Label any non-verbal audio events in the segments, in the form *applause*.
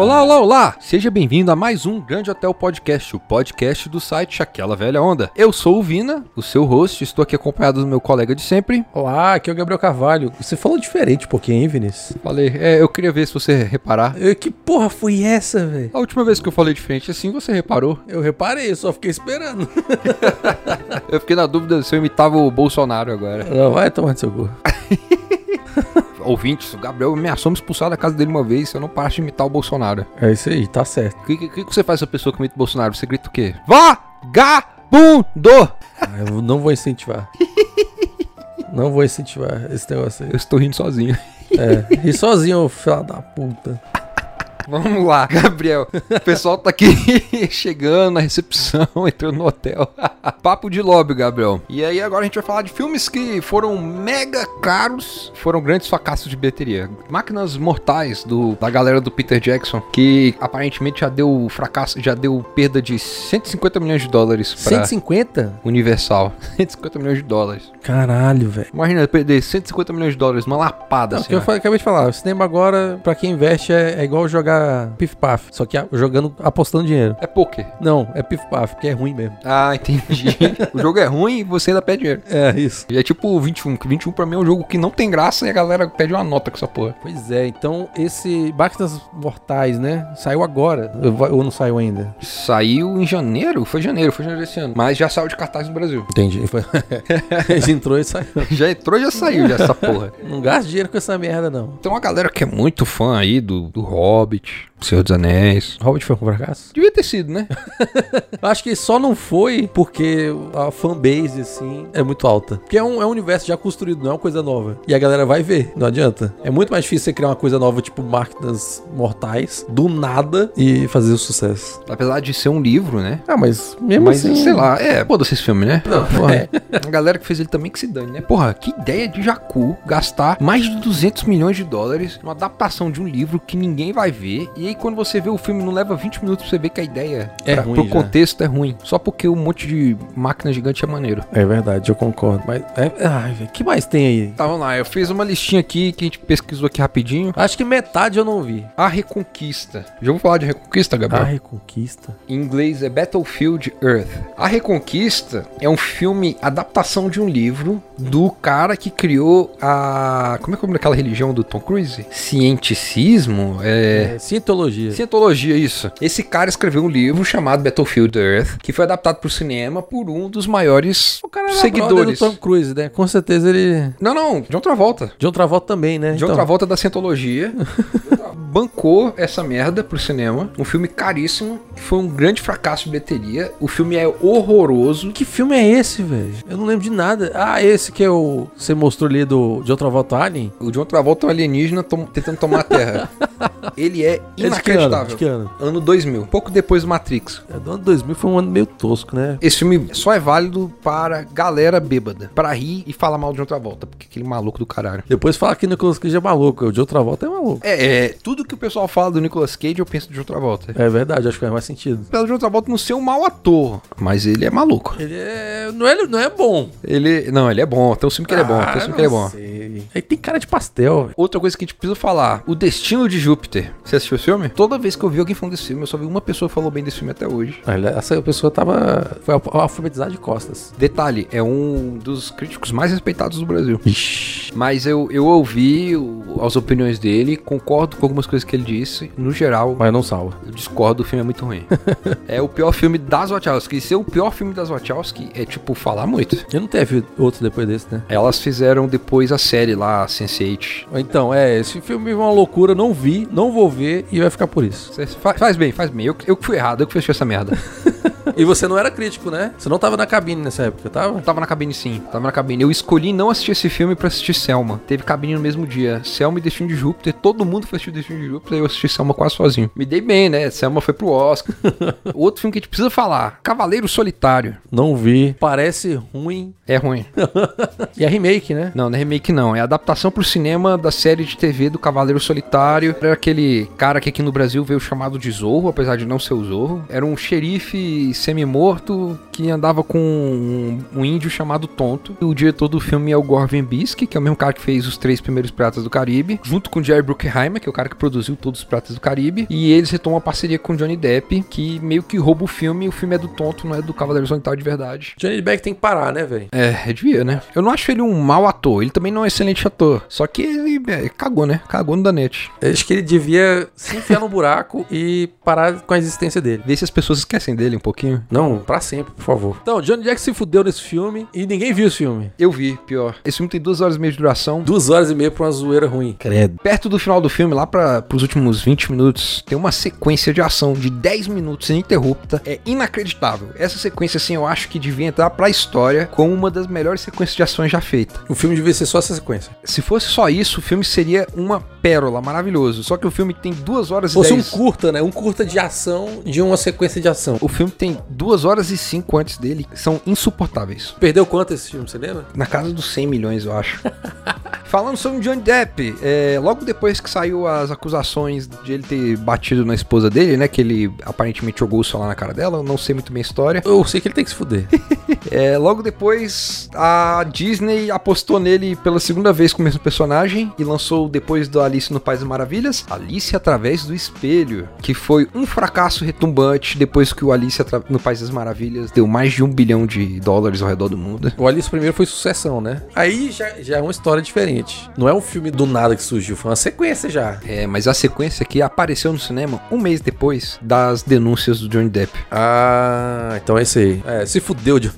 Olá, olá, olá! Seja bem-vindo a mais um Grande Hotel Podcast, o podcast do site Aquela Velha Onda. Eu sou o Vina, o seu host, estou aqui acompanhado do meu colega de sempre. Olá, aqui é o Gabriel Carvalho. Você falou diferente um pouquinho, hein, Vinícius? Falei, é, eu queria ver se você reparar. Eu- Que porra foi essa, velho? A última vez que eu falei diferente assim, você reparou. Eu reparei, eu só fiquei esperando. *laughs* Eu fiquei na dúvida se eu imitava o Bolsonaro agora. Não, vai tomar no seu cu. *laughs* Ouvintes, o Gabriel ameaçou me expulsar da casa dele uma vez se eu não parasse de imitar o Bolsonaro. É isso aí, tá certo. O que, que, que você faz com a pessoa que imita o Bolsonaro? Você grita o quê? Vagabundo! Ah, eu não vou incentivar. *laughs* não vou incentivar esse negócio aí. Eu estou rindo sozinho. É, e sozinho, filho da puta. Vamos lá, *laughs* Gabriel. O pessoal tá aqui *laughs* chegando na recepção, *laughs* entrando no hotel. Papo de lobby, Gabriel. E aí agora a gente vai falar de filmes que foram mega caros, foram grandes fracassos de bilheteria. Máquinas Mortais do da galera do Peter Jackson, que aparentemente já deu fracasso, já deu perda de 150 milhões de dólares para 150? Universal. 150 milhões de dólares. Caralho, velho. Imagina perder 150 milhões de dólares numa lapada Não, assim. que eu acabei de falar, o cinema agora, pra quem investe, é, é igual jogar pif-paf, só que jogando, apostando dinheiro. É poker. Não, é pif-paf, que é ruim mesmo. Ah, entendi. *laughs* o jogo é ruim e você ainda pede dinheiro. É, isso. E é tipo o 21, que 21 pra mim é um jogo que não tem graça e a galera pede uma nota com essa porra. Pois é, então esse Máquinas Mortais, né? Saiu agora. Ou não saiu ainda? Saiu em janeiro, foi janeiro, foi janeiro desse ano. Mas já saiu de cartaz no Brasil. Entendi. Foi... *laughs* Ele entrou e saiu. *laughs* Já entrou e já saiu já essa porra. Não gasta dinheiro com essa merda, não. Tem uma galera que é muito fã aí do, do Hobbit, church. Senhor dos Anéis. Hobbit foi um fracasso? Devia ter sido, né? *laughs* Acho que só não foi porque a fanbase, assim, é muito alta. Porque é um, é um universo já construído, não é uma coisa nova. E a galera vai ver, não adianta. É muito mais difícil você criar uma coisa nova, tipo Máquinas Mortais, do nada, e fazer o sucesso. Apesar de ser um livro, né? Ah, mas mesmo Mas, assim... sei lá, é, foda-se esse filme, né? Não, porra. é. A galera que fez ele também que se dane, né? Porra, que ideia de Jacu gastar mais de 200 milhões de dólares numa adaptação de um livro que ninguém vai ver. E aí, quando você vê o filme, não leva 20 minutos pra você ver que a ideia, É pra, ruim pro já. contexto, é ruim. Só porque um monte de máquina gigante é maneiro. É verdade, eu concordo. Mas, é, ai, velho, que mais tem aí? Tá, vamos lá. Eu fiz uma listinha aqui que a gente pesquisou aqui rapidinho. Acho que metade eu não vi. A Reconquista. Já vou falar de Reconquista, A Gabriel? Reconquista. Em inglês é Battlefield Earth. A Reconquista é um filme adaptação de um livro do cara que criou a. Como é que é daquela religião do Tom Cruise? Cienticismo? É. É, Cientologia. Cientologia, isso. Esse cara escreveu um livro chamado Battlefield Earth, que foi adaptado pro cinema por um dos maiores seguidores. do Tom Cruise, né? Com certeza ele... Não, não, John Travolta. John Travolta também, né? John Travolta da Cientologia *laughs* bancou essa merda pro cinema. Um filme caríssimo, foi um grande fracasso de bilheteria. O filme é horroroso. Que filme é esse, velho? Eu não lembro de nada. Ah, esse que é o... Você mostrou ali do John Travolta Alien? O John Travolta é um alienígena tom- tentando tomar a Terra. *laughs* Ele é É de que ano? inacreditável. De que ano? Ano 2000, pouco depois do Matrix. É, do ano 2000 foi um ano meio tosco, né? Esse filme só é válido para galera bêbada, pra rir e falar mal de John Travolta, porque aquele maluco do caralho. Depois fala que o Nicolas Cage é maluco. O John Travolta é maluco. É, é, tudo que o pessoal fala do Nicolas Cage, eu penso do John Travolta. É verdade, acho que faz mais sentido. Do John Travolta não ser um mau ator, mas ele é maluco. Ele é... Não é, não é bom. Ele. Não, ele é bom. Tem um filme que ele é bom. Tem um filme que ele é bom. Sei. Ele tem cara de pastel, velho. Outra coisa que a gente precisa falar: O Destino de Júpiter. Você assistiu esse filme? Toda vez que eu vi alguém falando desse filme, eu só vi uma pessoa que falou bem desse filme até hoje. Ah, Essa pessoa tava... Foi al- alfabetizada de costas. Detalhe, é um dos críticos mais respeitados do Brasil. Ixi. Mas eu, eu ouvi o- as opiniões dele, concordo com algumas coisas que ele disse. No geral, Mas não salva. eu discordo, o filme é muito ruim. é o pior filme das Wachowski. E ser o pior filme das Wachowski é, tipo, falar muito. E não teve outro depois desse, né? Elas fizeram depois a série lá, Sense8. Então, é, esse filme é uma loucura, não vi, não vou ver e vai ficar por isso. Você fa- faz bem, faz bem. Eu, eu que fui errado, eu que fechei essa merda. *laughs* E você não era crítico, né? Você não tava na cabine nessa época, tava? Tava na cabine sim, tava na cabine. Eu escolhi não assistir esse filme pra assistir Selma. Teve cabine no mesmo dia. Selma e Destino de Júpiter, todo mundo foi assistir Destino de Júpiter e eu assisti Selma quase sozinho. Me dei bem, né? Selma foi pro Oscar. *laughs* Outro filme que a gente precisa falar: Cavaleiro Solitário. Não vi. Parece ruim. É ruim. *laughs* E é remake, né? Não, não é remake não. É adaptação pro cinema da série de TV do Cavaleiro Solitário. Era aquele cara que aqui no Brasil veio chamado de Zorro, apesar de não ser o Zorro. Era um xerife semi-morto que andava com um, um índio chamado Tonto. O diretor do filme é o Gore Verbinski, que é o mesmo cara que fez os três primeiros Piratas do Caribe, junto com o Jerry Bruckheimer, que é o cara que produziu todos os Piratas do Caribe, e eles retomam a parceria com o Johnny Depp, que meio que rouba o filme, e o filme é do Tonto, não é do Cavaleiro Solitário de verdade. Johnny Depp tem que parar, né, velho? É, devia, né? Eu não acho ele um mau ator, ele também não é um excelente ator, só que ele é, cagou, né? Cagou no Danete. Acho que ele devia se enfiar no buraco e parar com a existência dele. Vê se as pessoas esquecem dele um pouquinho. Não, pra sempre, por favor. Então, Johnny Depp se fudeu nesse filme e ninguém viu esse filme. Eu vi, pior. Esse filme tem duas horas e meia de duração. Duas horas e meia pra uma zoeira ruim. Credo. Perto do final do filme, lá para os últimos 20 minutos, tem uma sequência de ação de 10 minutos ininterrupta. É inacreditável. Essa sequência, assim, eu acho que devia entrar pra história como uma das melhores sequências de ações já feita. O filme devia ser só essa sequência. Se fosse só isso, o filme seria uma pérola, maravilhoso. Só que o filme tem duas horas Se fosse e um 10. curta, né? Um curta de ação de uma sequência de ação. O filme tem duas horas e cinco antes dele, são insuportáveis. Perdeu quanto esse filme, você lembra? Na casa dos 100 milhões, eu acho. *laughs* Falando sobre o Johnny Depp, é, logo depois que saiu as acusações de ele ter batido na esposa dele, né? Que ele aparentemente jogou o celular na cara dela, eu não sei muito bem a história. Eu sei que ele tem que se fuder. *laughs* É, logo depois, a Disney apostou nele pela segunda vez com o mesmo personagem e lançou depois do Alice no País das Maravilhas, Alice através do espelho, que foi um fracasso retumbante depois que o Alice no País das Maravilhas deu mais de um bilhão de dólares ao redor do mundo. O Alice primeiro foi sucessão, né? Aí já, já é uma história diferente. Não é um filme do nada que surgiu, foi uma sequência já. É, mas a sequência aqui apareceu no cinema um mês depois das denúncias do Johnny Depp. Ah, então é esse aí. É, se fudeu de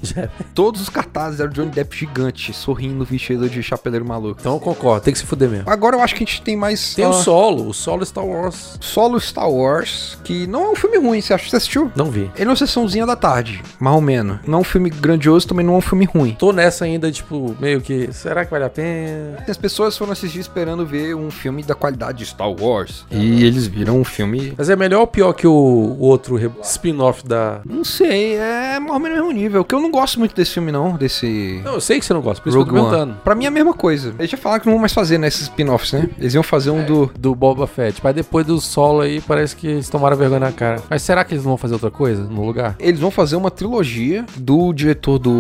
Todos os cartazes eram Johnny Depp gigante, sorrindo, vestido de chapeleiro maluco. Então eu concordo, tem que se fuder mesmo. Agora eu acho que a gente tem mais. Tem o ah, solo, o solo Star Wars. Solo Star Wars, que não é um filme ruim, você acha que você assistiu? Não vi. Ele é uma sessãozinha da tarde, mais ou menos. Não é um filme grandioso, também não é um filme ruim. Tô nessa ainda, tipo, meio que. Será que vale a pena? As pessoas foram assistir esperando ver um filme da qualidade de Star Wars. E eles viram um filme. Mas é melhor ou pior que o, o outro spin-off da. Não sei, é mais ou menos o mesmo nível. Que eu não gosto muito desse filme, não. Desse. Não, eu sei que você não gosta, por isso que eu Rogue tô One. perguntando. Pra mim é a mesma coisa. Eles já falaram que não vão mais fazer nesses spin-offs, né? Eles iam fazer um do. Do Boba Fett. Mas depois do solo aí, parece que eles tomaram vergonha na cara. Mas será que eles não vão fazer outra coisa no lugar? Eles vão fazer uma trilogia do diretor do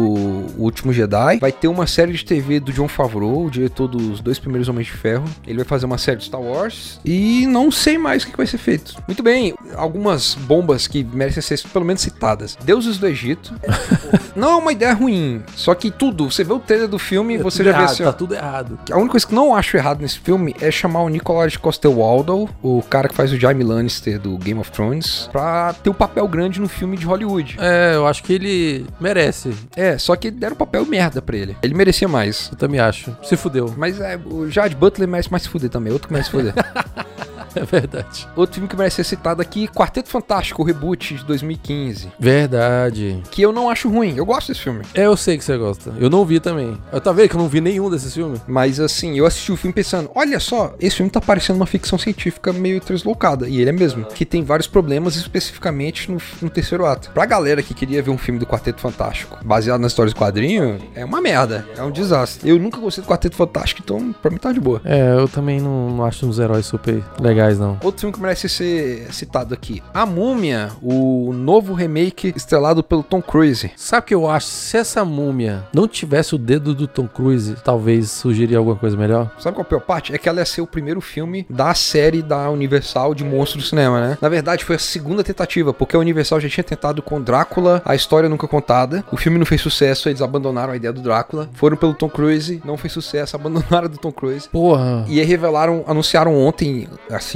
Último Jedi. Vai ter uma série de TV do John Favreau, o diretor dos dois primeiros Homens de Ferro. Ele vai fazer uma série de Star Wars. E não sei mais o que vai ser feito. Muito bem, algumas bombas que merecem ser pelo menos citadas. Deuses do Egito. *laughs* não é uma ideia ruim. Só que tudo, você vê o trailer do filme, você Tudo já vê errado, assim, ó, Tá tudo errado. a única coisa que não acho errado nesse filme é chamar o Nicolas Coster-Waldau, o cara que faz o Jaime Lannister do Game of Thrones, pra ter um papel grande no filme de Hollywood. É, eu acho que ele merece. É, só que deram papel merda pra ele. Ele merecia mais. Eu também acho. Se fudeu. Mas é, o Jade Butler merece mais se fuder também, outro que merece se fuder. *laughs* *laughs* É verdade. outro filme que merece ser citado aqui, Quarteto Fantástico, o reboot de 2015. Verdade. Que eu não acho ruim, eu gosto desse filme. É, eu sei que você gosta. Eu não vi também. Eu tá vendo que eu não vi nenhum desses filmes? Mas assim, eu assisti o filme pensando, olha só, esse filme tá parecendo uma ficção científica meio translocada. E ele é mesmo. Que tem vários problemas, especificamente no, no terceiro ato. Pra galera que queria ver um filme do Quarteto Fantástico baseado nas histórias do quadrinho, é uma merda. É um desastre. Eu nunca gostei do Quarteto Fantástico, então pra mim tá de boa. É, eu também não, não acho uns heróis super legais, não. Outro filme que merece ser citado aqui: A Múmia, o novo remake estrelado pelo Tom Cruise. Sabe o que eu acho? Se essa múmia não tivesse o dedo do Tom Cruise, talvez surgiria alguma coisa melhor. Sabe qual é a pior parte? É que ela ia ser o primeiro filme da série da Universal de monstros do cinema, né? Na verdade, foi a segunda tentativa, porque a Universal já tinha tentado com Drácula, a história nunca contada. O filme não fez sucesso, eles abandonaram a ideia do Drácula. Foram pelo Tom Cruise, não fez sucesso, abandonaram do Tom Cruise. Porra. E aí revelaram, anunciaram ontem,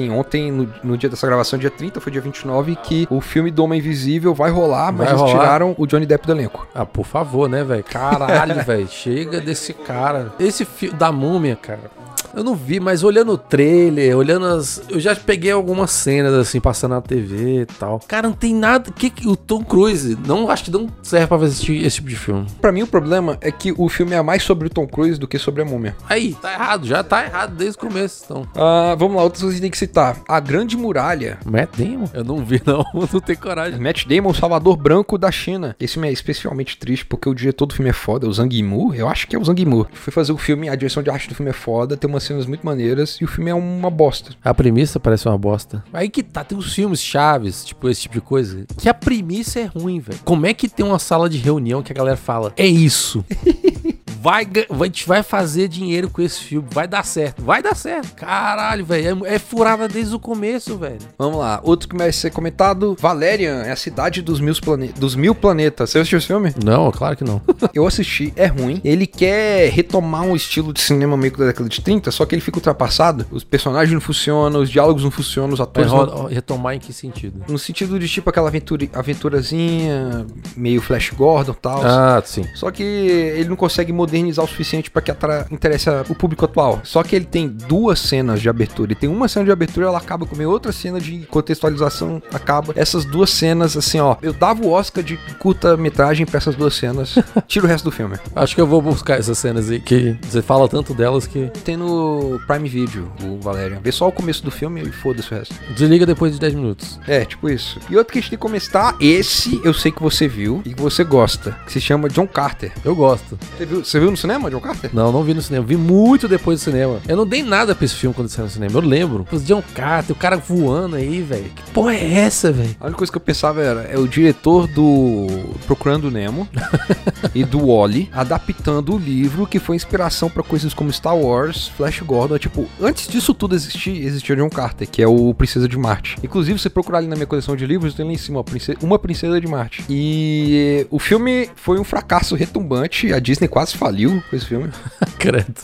assim, ontem, no, no dia dessa gravação, dia 30, foi dia 29, que o filme do Homem Invisível vai rolar, mas Vai eles rolar? tiraram o Johnny Depp do elenco. Ah, por favor, né, velho? Caralho, *laughs* velho. Chega desse cara. Esse filme da múmia, cara. Eu não vi, mas olhando o trailer, olhando as. Eu já peguei algumas cenas assim, passando na TV e tal. Cara, não tem nada. Que, que o Tom Cruise não acho que não serve pra assistir esse tipo de filme. Pra mim, o problema é que o filme é mais sobre o Tom Cruise do que sobre a múmia. Aí, tá errado, já tá errado desde o começo, então. Ah, vamos lá, outras coisas que tem que citar. A Grande Muralha. Matt Damon? Eu não vi, não. *laughs* não tenho coragem. Matt Damon, Salvador Branco da China. Esse filme é especialmente triste porque o diretor do filme é foda, é o Zhang Yimou. Eu acho que é o Zhang Yimou. Foi fazer o filme, a direção de arte do filme é foda. Tem umas cenas muito maneiras e o filme é uma bosta. A premissa parece uma bosta. Aí que tá, tem uns filmes chaves, tipo esse tipo de coisa, que a premissa é ruim, velho. Como é que tem uma sala de reunião que a galera fala, é isso? *laughs* vai, a gente vai fazer dinheiro com esse filme, vai dar certo, vai dar certo. Caralho, velho, é, é furada desde o começo, velho. Vamos lá, outro que merece ser comentado: Valerian é a cidade dos mil, plane... dos mil planetas. Você assistiu esse filme? Não, claro que não. *laughs* Eu assisti, é ruim. Ele quer retomar um estilo de cinema meio que da década de 30, só que ele fica ultrapassado. Os personagens não funcionam, os diálogos não funcionam, os atores não... ro- retomar em que sentido? No sentido de tipo aquela aventura, aventurazinha, meio Flash Gordon e tal. Ah, sim. Só que ele não consegue modernizar o suficiente para que atra... interesse o público atual. Só que ele tem duas cenas de abertura. Ele tem uma cena de abertura, ela acaba com meio outra cena de contextualização acaba. Essas duas cenas, assim, ó. Eu dava o Oscar de curta-metragem pra essas duas cenas. *laughs* Tira o resto do filme. Acho que eu vou buscar essas cenas aí, que você fala tanto delas que Tem no Prime Video, o Valerian. Vê só o começo do filme e foda-se o resto. desliga depois de 10 minutos. É, tipo isso. E outro que a gente tem que começar, esse eu sei que você viu e que você gosta, que se chama John Carter. Eu gosto. Você viu, você viu no cinema, John Carter? Não, não vi no cinema. Vi muito depois do cinema. Eu não dei nada pra esse filme quando saiu no cinema. Eu lembro. Os John Carter, o cara voando aí, velho. Que porra é essa, velho? A única coisa que eu pensava era, é o diretor do Procurando Nemo *laughs* e do Wally adaptando o livro que foi inspiração pra coisas como Star Wars, Flash Gordon. Tipo, antes disso tudo existir, existia John Carter, que é o Princesa de Marte. Inclusive, se você procurar ali na minha coleção de livros, tem lá em cima, ó, Prince- Uma Princesa de Marte. E o filme foi um fracasso retumbante. A Disney quase faliu com esse filme. *laughs* Credo.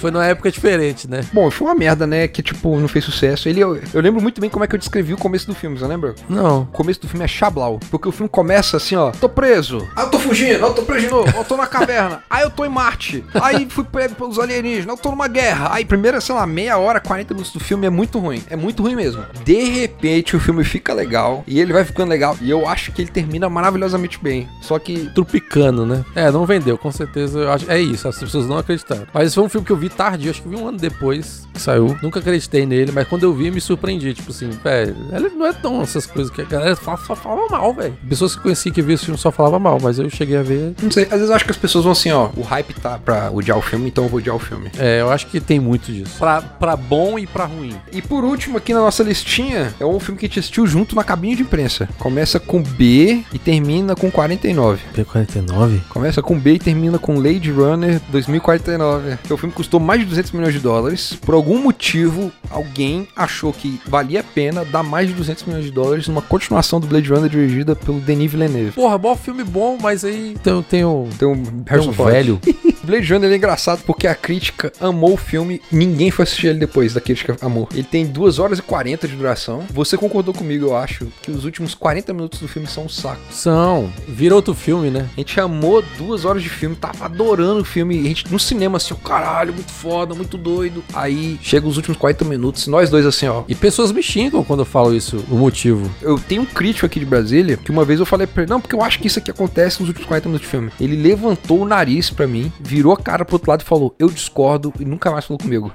Foi numa época diferente, né? Bom, foi uma merda, né? Que, tipo, não fez sucesso. Ele, eu, eu lembro muito bem como é que eu descrevi o começo do filme, você lembra? Não. O começo do filme é chablau. Porque o filme começa assim, ó. Tô preso. Aí eu tô fugindo. Aí eu tô preso de novo. Eu tô na caverna. Aí *laughs* eu tô em Marte. Aí fui pego pelos alienígenas. Eu tô numa guerra. Aí primeira, sei lá, meia hora, 40 minutos do filme é muito ruim. É muito ruim mesmo. De repente o filme fica legal. E ele vai ficando legal. E eu acho que ele termina maravilhosamente bem. Só que Tropicano, né? É, não vendeu, com certeza. Eu acho, é isso, as pessoas não acreditaram. Mas esse foi um filme que eu vi tarde, acho que eu vi um ano depois que saiu. Nunca acreditei nele, mas quando eu vi, me surpreendi. Tipo assim, velho, ele não é tão essas coisas que a galera fala, só falava mal, velho. Pessoas que conheci que viam esse filme só falavam mal, mas eu cheguei a ver. Não sei, às vezes eu acho que as pessoas vão assim, ó. O hype tá pra odiar o filme, então eu vou odiar o filme. É, eu acho que tem muito disso. Pra, pra bom e pra ruim. E por último, aqui na nossa listinha, é um filme que a gente assistiu junto na cabine de imprensa. Começa com B e termina com 49. P49? Começa com B e termina com Lady Runner 2049. O filme custou mais de 200 milhões de dólares. Por algum motivo, alguém achou que valia a pena dar mais de 200 milhões de dólares numa continuação do Blade Runner dirigida pelo Denis Villeneuve. Porra, bom filme bom, mas aí tem, tem o. Tem um Tem um velho. *laughs* Blade Runner é engraçado porque a crítica amou o filme. Ninguém foi assistir ele depois da crítica amou. Ele tem 2 horas e 40 de duração. Você concordou comigo, eu acho, que os últimos 40 minutos do filme são um saco. São. Vira outro filme, né? A gente amou duas horas de filme, tava adorando o filme. A gente no cinema assim, ó, caralho, muito foda, muito doido. Aí chega os últimos 40 minutos, nós dois assim, ó. E pessoas me xingam quando eu falo isso, o motivo. Eu tenho um crítico aqui de Brasília que uma vez eu falei pra ele, não, porque eu acho que isso aqui acontece nos últimos 40 minutos de filme. Ele levantou o nariz pra mim, virou a cara pro outro lado e falou, eu discordo, e nunca mais falou comigo.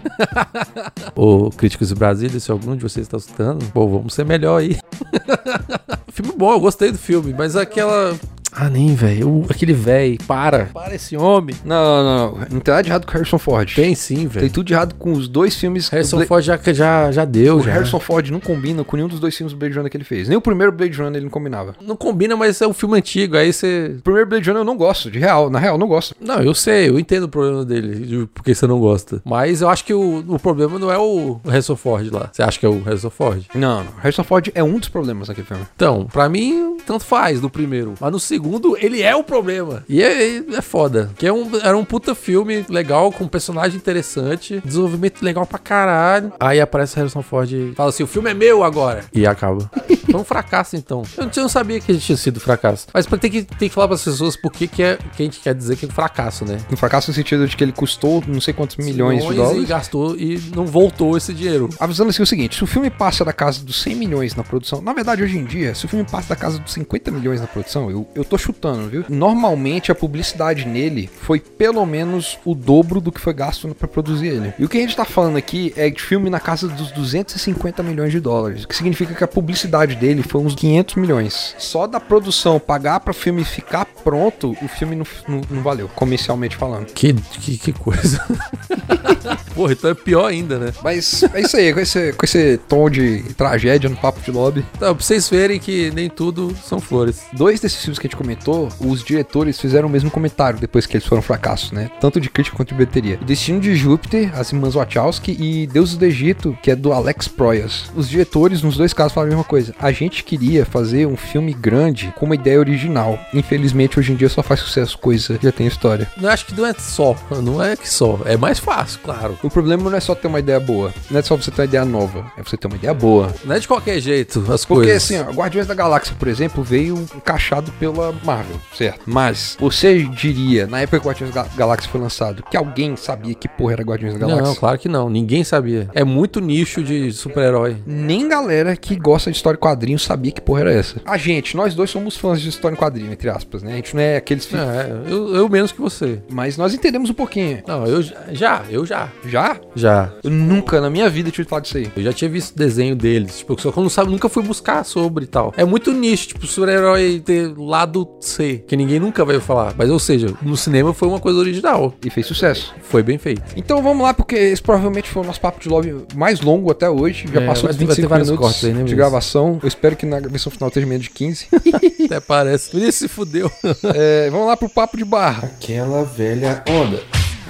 *laughs* Ô, Críticos de Brasília, se algum de vocês está escutando, pô, vamos ser melhor aí. *laughs* filme bom, eu gostei do filme, mas aquela. Ah, nem, velho. Aquele velho, para. Para esse homem. Não, não, não. Não tem nada de errado com o Harrison Ford. Tem sim, Tem velho. tudo de errado com os dois filmes. Harrison Bla- Ford já, já, já deu, O já. Harrison Ford não combina com nenhum dos dois filmes do Blade Runner que ele fez. Nem o primeiro Blade Runner ele não combinava. Não combina, mas é um filme antigo, aí você. O primeiro Blade Runner eu não gosto, de real. Na real, eu não gosto. Não, eu sei, eu entendo o problema dele, de por que você não gosta. Mas eu acho que o, o problema não é o Harrison Ford lá. Você acha que é o Harrison Ford? Não, não. Harrison Ford é um dos problemas naquele filme. Então, pra mim, tanto faz no primeiro. Mas no segundo, ele é o problema. E é, é foda. Que é um, era um puta filme legal, com um personagem interessante, desenvolvimento legal pra caralho. Aí aparece Harrison Ford e fala assim: o filme é meu agora. E acaba. *laughs* Foi um fracasso, então. Eu não, eu não sabia que tinha sido fracasso. Mas tem que, tem que falar pras pessoas por que, que, é, que a gente quer dizer que é um fracasso, né? Um fracasso no sentido de que ele custou não sei quantos milhões de e dólares. gastou e não voltou esse dinheiro. Avisando assim o seguinte, se o filme passa da casa dos 100 milhões na produção, na verdade hoje em dia, se o filme passa da casa dos 50 milhões na produção, eu, eu tô tô chutando, viu? Normalmente a publicidade nele foi pelo menos o dobro do que foi gasto pra produzir ele. E o que a gente tá falando aqui é de filme na casa dos 250 milhões de dólares, o que significa que a publicidade dele foi uns 500 milhões. Só da produção pagar para o filme ficar pronto, o filme não, não, não valeu, comercialmente falando. Que, que, que coisa. *laughs* Porra, então é pior ainda, né? Mas é isso aí, com esse, com esse tom de tragédia no papo de lobby. Então, pra vocês verem que nem tudo são flores. Dois desses filmes que a gente comentou, os diretores fizeram o mesmo comentário depois que eles foram fracassos, né? Tanto de crítica quanto de bilheteria. Destino de Júpiter, as irmãs Wachowski e Deuses do Egito, que é do Alex Proyas. Os diretores, nos dois casos, falaram a mesma coisa. A gente queria fazer um filme grande com uma ideia original. Infelizmente, hoje em dia só faz sucesso coisa que já tem história. Eu acho que não é só, não é que só. É mais fácil, claro. O problema não é só ter uma ideia boa, não é só você ter uma ideia nova, é você ter uma ideia boa. Não é de qualquer jeito as Porque coisas. assim, ó, Guardiões da Galáxia, por exemplo, veio encaixado pela Marvel, certo? Mas você diria, na época que Guardiões da Galáxia foi lançado, que alguém sabia que porra era Guardiões da Galáxia? Não, claro que não. Ninguém sabia. É muito nicho de super-herói. Nem galera que gosta de história em quadrinhos sabia que porra era essa. A gente, nós dois somos fãs de história em quadrinho, entre aspas, né? A gente não é aqueles filhos. É, eu, eu menos que você. Mas nós entendemos um pouquinho. Não, eu já- já, eu já. Já? Já. Eu nunca na minha vida tive falado disso aí. Eu já tinha visto desenho deles, tipo, só que eu não sabe, nunca fui buscar sobre e tal. É muito nicho, tipo, super-herói ter lado C, que ninguém nunca vai falar. Mas, ou seja, no cinema foi uma coisa original. E fez sucesso. Foi bem feito. Então vamos lá, porque esse provavelmente foi o nosso papo de lobby mais longo até hoje. Já É, passou ter 25 vários minutos cortes aí, né, de gravação. Eu espero que na versão final esteja menos de 15. *laughs* Até parece. Vinícius se fudeu. *laughs* É, vamos lá pro papo de barra. Aquela velha onda.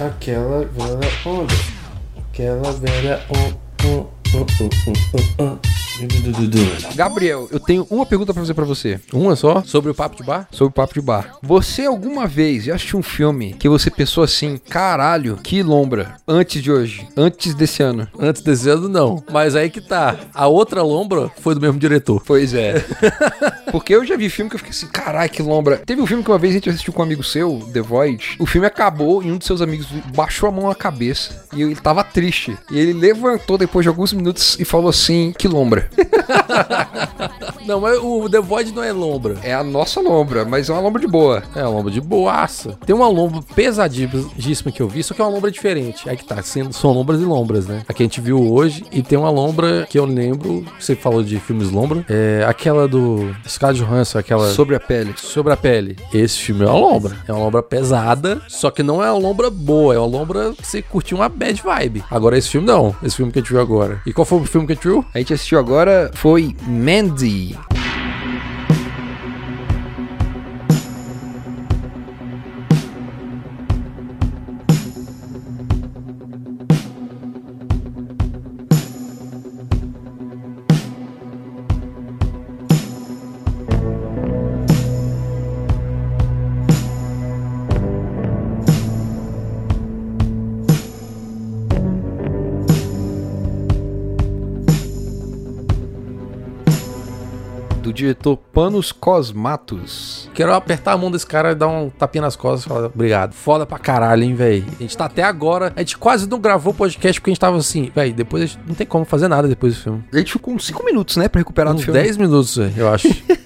Aquela velha onda. Aquela velha onda. Gabriel, eu tenho uma pergunta pra fazer pra você Uma só? Sobre o papo de bar? sobre o papo de bar. Você alguma vez já assistiu um filme que você pensou assim, caralho, que lombra, antes de hoje, antes desse ano? Antes desse ano, não. Mas aí que tá. A outra lombra foi do mesmo diretor. Pois é. *laughs* Porque eu já vi filme que eu fiquei assim, caralho, que lombra. Teve um filme que uma vez a gente assistiu com um amigo seu, The Void. O filme acabou e um dos seus amigos baixou a mão na cabeça. E ele tava triste. E ele levantou depois de alguns minutos e falou assim, que lombra. *laughs* Não, mas o The Void não é lombra. É a nossa lombra, mas é uma lombra de boa. É uma lombra de boaça. Tem uma lombra pesadíssima que eu vi, só que é uma lombra diferente. Aí que tá, sendo, são lombras e lombras, né? A que a gente viu hoje. E tem uma lombra que eu lembro, você falou de filmes lombra, é aquela do Scarlett Johansson, aquela... Sobre a pele. Sobre a pele. Esse filme é uma lombra. É uma lombra pesada, só que não é uma lombra boa. É uma lombra que você curtiu uma bad vibe. Agora, esse filme não. Esse filme que a gente viu agora. E qual foi o filme que a gente viu? A gente assistiu agora foi Mandy. Panos Cosmatos. Quero apertar a mão desse cara e dar um tapinha nas costas e falar obrigado. Foda pra caralho, hein, velho. A gente tá até agora. A gente quase não gravou o podcast porque a gente tava assim, velho. Depois a gente não tem como fazer nada depois do filme. A gente ficou uns 5 minutos, né, pra recuperar Uns filme. 10 minutos, eu acho. *laughs*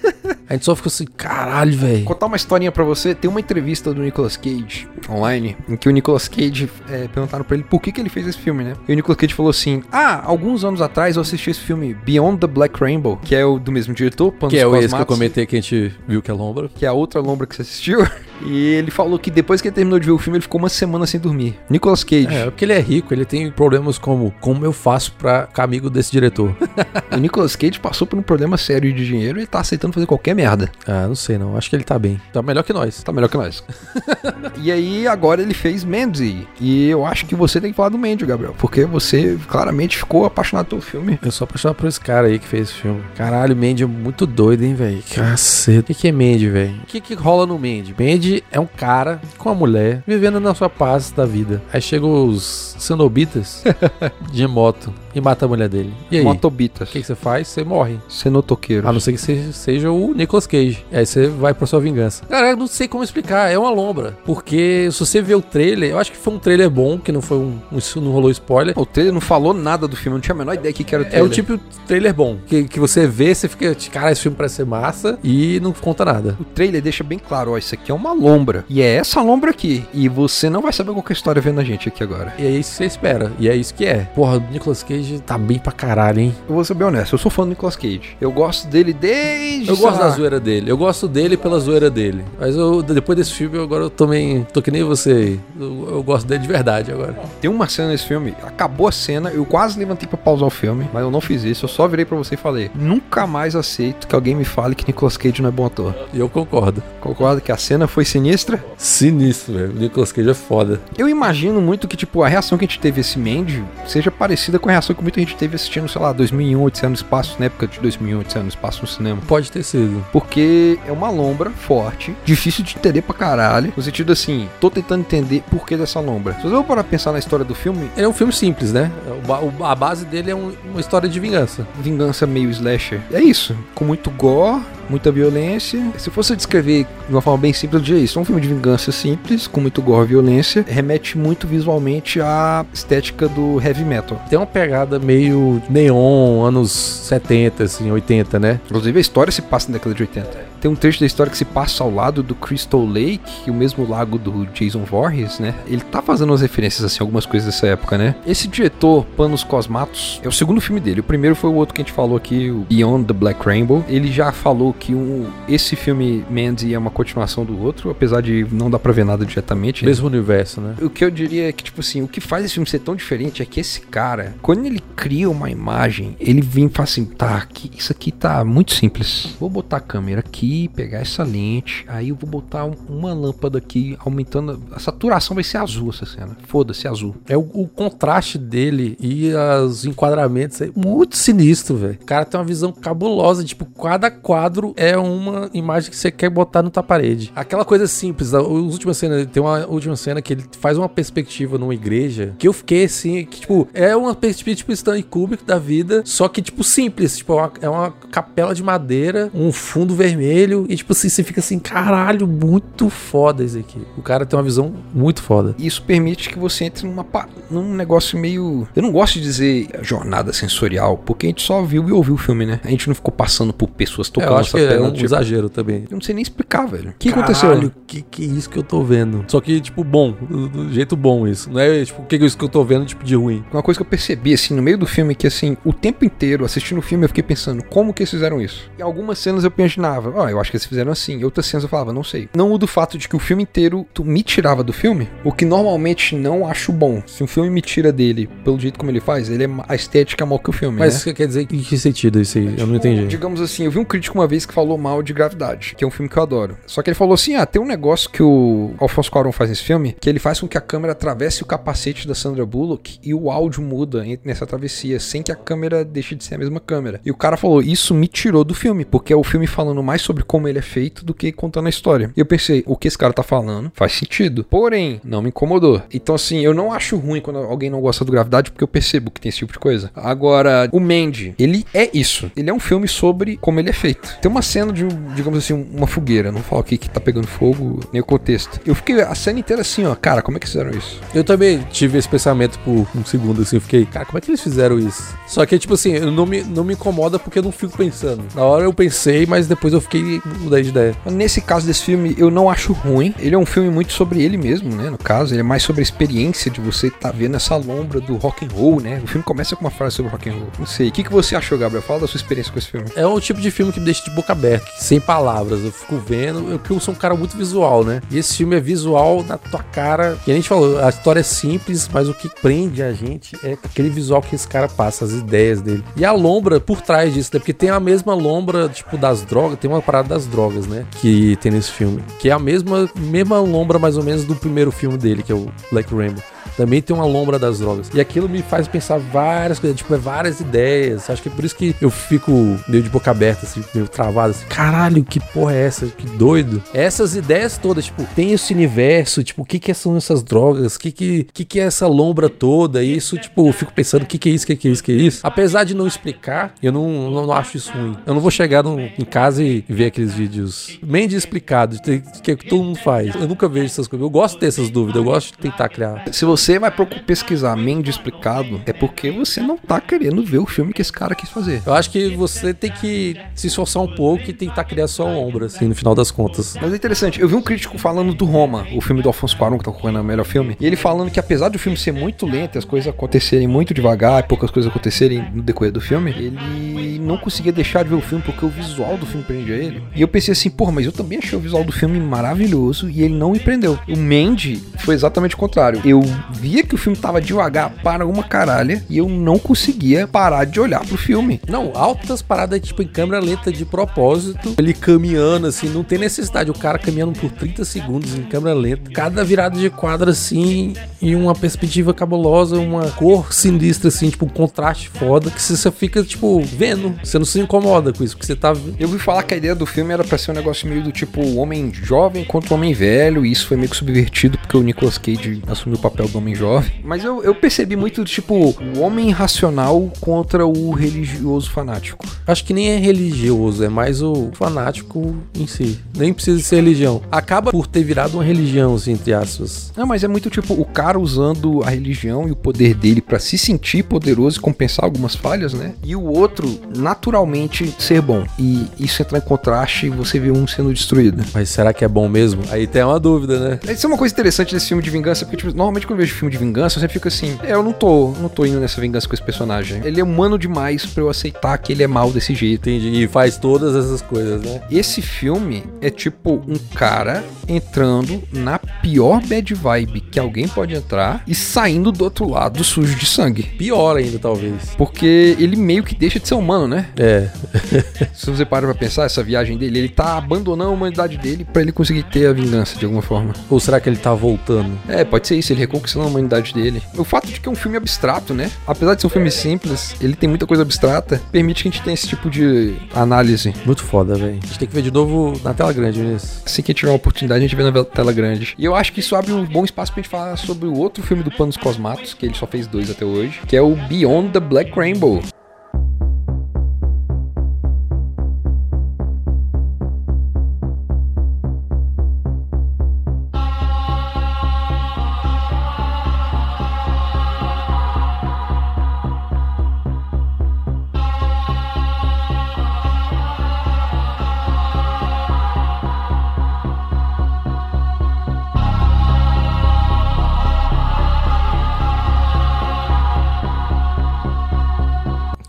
a gente só ficou assim, caralho, velho. Contar uma historinha pra você, tem uma entrevista do Nicolas Cage online, em que o Nicolas Cage é, perguntaram pra ele por que, que ele fez esse filme, né? E o Nicolas Cage falou assim: Ah, alguns anos atrás eu assisti esse filme Beyond the Black Rainbow, que é o do mesmo diretor, Panos Que é o esse que eu comentei que a gente viu que é lombra. que é a outra lombra que você assistiu. *laughs* E ele falou que depois que ele terminou de ver o filme, ele ficou uma semana sem dormir. Nicolas Cage. É, porque ele é rico, ele tem problemas como como eu faço pra ficar amigo desse diretor. *laughs* O Nicolas Cage passou por um problema sério de dinheiro e tá aceitando fazer qualquer merda. ah, não sei não, acho que ele tá bem. Tá melhor que nós. Tá melhor que nós. *laughs* e aí, agora ele fez Mandy. E eu acho que você tem que falar do Mandy, Gabriel. Porque você claramente ficou apaixonado pelo filme. Eu sou apaixonado por esse cara aí que fez esse filme. Caralho, Mandy é muito doido, hein, velho? Caceta. O que, que é Mandy, velho? O que, que rola no Mandy? Mandy É um cara com uma mulher vivendo na sua paz da vida. Aí chegam os cenobitas *laughs* de moto e mata a mulher dele. E aí? O Motobitas. que, que você faz? Você morre. Cenotoqueiro. A não ser que você seja o Nicolas Cage. Aí você vai pra sua vingança. Cara, eu não sei como explicar. É uma lombra. Porque se você vê o trailer, eu acho que foi um trailer bom, que não foi um. um- Isso não rolou spoiler. O trailer não falou nada do filme, eu não tinha a menor ideia que, que era o É trailer. o tipo trailer bom. Que, que você vê, você fica. Cara, esse filme parece ser massa e não conta nada. O trailer deixa bem claro, ó, isso aqui é uma lombra. E é essa lombra aqui. E você não vai saber qual é a história vendo a gente aqui agora. E é isso que você espera. E é isso que é. Porra, o Nicolas Cage tá bem pra caralho, hein? Eu vou ser bem honesto, eu sou fã do Nicolas Cage. Eu gosto dele desde. Eu gosto lá, da zoeira dele. Eu gosto dele pela zoeira dele. Mas eu, depois desse filme, eu agora eu também. Tô que nem você aí. Eu, eu gosto dele de verdade agora. Tem uma cena nesse filme, acabou a cena, eu quase levantei pra pausar o filme, mas eu não fiz isso. Eu só virei pra você e falei: nunca mais aceito que alguém me fale que Nicolas Cage não é bom ator. E eu concordo. Concordo que a cena foi sinistra? Sinistro, velho. O Nicolas Cage é foda. Eu imagino muito que, tipo, a reação que a gente teve esse Mandy seja parecida com a reação que muita gente teve assistindo, sei lá, 2001, Odisseia no Espaço, na época de 2001, Odisseia no Espaço no cinema. Pode ter sido. Porque é uma lombra forte, difícil de entender pra caralho. No sentido assim, tô tentando entender por que dessa lombra. Se você for parar pensar na história do filme, Ele é um filme simples, né? O a base dele é um- uma história de vingança. vingança meio slasher. É isso. Com muito gore, muita violência. Se fosse descrever de uma forma bem simples, eu diria isso. É um filme de vingança simples, com muito gore e violência. Remete muito visualmente à estética do heavy metal. Tem uma pegada meio neon, anos 70, assim, 80, né? Inclusive, a história se passa na década de 80. Tem um trecho da história que se passa ao lado do Crystal Lake, o mesmo lago do Jason Voorhees, né? Ele tá fazendo umas referências, assim, algumas coisas dessa época, né? Esse diretor, Panos Cosmatos, é o segundo filme dele. O primeiro foi o outro que a gente falou aqui, o Beyond the Black Rainbow. Ele já falou que um, esse filme, Mandy, é uma continuação do outro, apesar de não dar pra ver nada diretamente. Mesmo universo, né? O que eu diria é que, tipo assim, o que faz esse filme ser tão diferente é que esse cara, quando ele cria uma imagem, ele vem e fala assim: tá, aqui, isso aqui tá muito simples. Vou botar a câmera aqui, pegar essa lente, aí eu vou botar um- uma lâmpada aqui, aumentando. A saturação vai ser azul essa cena. Foda-se, azul. É o, o contraste dele e os enquadramentos é muito sinistro, velho. O cara tem uma visão cabulosa, tipo, cada quadro é uma imagem que você quer botar na tua parede. Aquela coisa simples, a última cena, tem uma última cena que ele faz uma perspectiva numa igreja, que eu fiquei assim, que tipo, é uma perspectiva tipo Stanley Kubrick da vida, só que tipo simples, tipo, é uma, é uma capela de madeira, um fundo vermelho e tipo assim, você fica assim, caralho, muito foda isso aqui. O cara tem uma visão muito foda. Isso permite que você entre numa, pa- num negócio meio. Eu não gosto de dizer jornada sensorial, porque a gente só viu e ouviu o filme, né? A gente não ficou passando por pessoas É, tocando eu acho nossa que é perna, um tipo, exagero também. Eu não sei nem explicar, velho. O que Caralho, aconteceu? Que que é isso que eu tô vendo? Só que, tipo, bom. Do, do jeito bom isso. Não é, tipo, o que é isso que eu tô vendo, tipo, de ruim. Uma coisa que eu percebi, assim, no meio do filme, que, assim, o tempo inteiro, assistindo o filme, eu fiquei pensando, como que eles fizeram isso? Em algumas cenas eu imaginava, ó, eu acho que eles fizeram assim. Em outras cenas eu falava, não sei. Não o do fato de que o filme inteiro tu me tirava do filme, o que normalmente não acho bom. Se um filme me tira dele, pelo jeito como ele faz, ele é a estética é maior que o filme, Mas né? quer dizer, em que sentido isso aí? Eu não entendi. Digamos assim, eu vi um crítico uma vez que falou mal de Gravidade, que é um filme que eu adoro. Só que ele falou assim: ah, tem um negócio que o Alfonso Cuarón faz nesse filme, que ele faz com que a câmera atravesse o capacete da Sandra Bullock e o áudio muda nessa travessia, sem que a câmera deixe de ser a mesma câmera. E o cara falou: isso me tirou do filme, porque é o filme falando mais sobre como ele é feito do que contando a história. E eu pensei: o que esse cara tá falando faz sentido. Porém, não me incomodou. Então, assim, eu não acho ruim quando alguém não gosta do Gravidade, porque eu percebo que tem esse tipo de coisa. Agora, o Mandy, ele é isso. Ele é um filme sobre como ele é feito. Tem uma cena de, digamos assim, uma fogueira. Não falo aqui que tá pegando fogo, nem o contexto. Eu fiquei a cena inteira assim, ó. Cara, como é que fizeram isso? Eu também tive esse pensamento por um segundo, assim, eu fiquei, cara, como é que eles fizeram isso? Só que, tipo assim, não me, não me incomoda porque eu não fico pensando. Na hora eu pensei, mas depois eu fiquei mudei de ideia. Nesse caso desse filme, eu não acho ruim. Ele é um filme muito sobre ele mesmo, né? No caso, ele é mais sobre a experiência de você estar vendo essa lombra do rock and roll, né? O filme começa com uma frase sobre rock and roll. Não sei. O que, que você achou, Gabriel? Fala da sua experiência com esse filme. É o tipo de filme que me deixa de boca aberta, sem palavras. Eu fico vendo, eu, porque eu sou um cara muito visual, né? E esse filme é visual na tua cara. E a gente falou, a história é simples, mas o que prende a gente é aquele visual que esse cara passa, as ideias dele. E a lombra por trás disso, né? Porque tem a mesma lombra, tipo, das drogas, tem uma parada das drogas, né? Que tem nesse filme. Que é a mesma, mesma lombra, mais ou menos, do primeiro filme dele, que é o Black Rainbow. Também tem uma lombra das drogas. E aquilo me faz pensar várias coisas, tipo, é várias ideias. Acho que é por isso que eu fico meio de boca aberta, assim, meio travado, assim. Caralho, que porra é essa? Que doido. Essas ideias todas, tipo, tem esse universo, tipo, o que que são essas drogas? O que que, que que é essa lombra toda? E isso, tipo, eu fico pensando, o que que é isso, o que que é isso, o que é isso? Apesar de não explicar, eu não, não, não acho isso ruim. Eu não vou chegar no, em casa e ver aqueles vídeos bem de explicado, que, que todo mundo faz. Eu nunca vejo essas coisas. Eu gosto dessas dúvidas, eu gosto de tentar criar. Se você vai procu- pesquisar Mandy explicado, é porque você não tá querendo ver o filme que esse cara quis fazer. Eu acho que você tem que se esforçar um pouco e tentar criar sua ombra, assim, no final das contas. Mas é interessante, eu vi um crítico falando do Roma, o filme do Alfonso Cuarón, que tá concorrendo ao melhor filme, e ele falando que apesar do filme ser muito lento, e as coisas acontecerem muito devagar, e poucas coisas acontecerem no decorrer do filme, ele não conseguia deixar de ver o filme porque o visual do filme prendia ele. E eu pensei assim, porra, mas eu também achei o visual do filme maravilhoso e ele não me prendeu. O Mandy foi exatamente o contrário. Eu via que o filme tava devagar para uma caralha e eu não conseguia parar de olhar pro filme. Não, altas paradas, tipo, em câmera lenta de propósito. Ele caminhando, assim, não tem necessidade. O cara caminhando por 30 segundos em câmera lenta. Cada virada de quadro, assim, e uma perspectiva cabulosa, uma cor sinistra, assim, tipo, um contraste foda. Que você fica, tipo, vendo. Você não se incomoda com isso, porque você tá. Eu ouvi falar que a ideia do filme era pra ser um negócio meio do tipo homem jovem contra homem velho, e isso foi meio que subvertido porque o Nicolas Cage assumiu o papel do homem jovem. Mas eu, eu percebi muito tipo o homem racional contra o religioso fanático. Acho que nem é religioso, é mais o fanático em si. Nem precisa ser religião. Acaba por ter virado uma religião, assim, entre aspas. Não, mas é muito tipo o cara usando a religião e o poder dele pra se sentir poderoso e compensar algumas falhas, né? E o outro naturalmente ser bom. E isso entrar em contraste e você vê um sendo destruído. Mas será que é bom mesmo? Aí tem uma dúvida, né? Isso é uma coisa interessante desse filme de vingança, porque, tipo, normalmente quando eu vejo filme de vingança, eu sempre fico assim, é, eu não tô, não tô indo nessa vingança com esse personagem. Ele é humano demais pra eu aceitar que ele é mal desse jeito. Entendi. E faz todas essas coisas, né? Esse filme é tipo um cara entrando na pior bad vibe que alguém pode entrar e saindo do outro lado sujo de sangue. Pior ainda, talvez. Porque ele meio que deixa de ser humano, né? É. *laughs* Se você para pra pensar, essa viagem dele, ele tá abandonando a humanidade dele pra ele conseguir ter a vingança de alguma forma. Ou será que ele tá voltando? É, pode ser isso, ele reconquistando a humanidade dele. O fato de que é um filme abstrato, né? Apesar de ser um filme simples, ele tem muita coisa abstrata, permite que a gente tenha esse tipo de análise. Muito foda, velho. A gente tem que ver de novo na tela grande, Vinícius. Assim que tiver uma oportunidade, a gente vê na tela grande. E eu acho que isso abre um bom espaço pra gente falar sobre o outro filme do Panos Cosmatos, que ele só fez dois até hoje, que é o Beyond the Black Rainbow.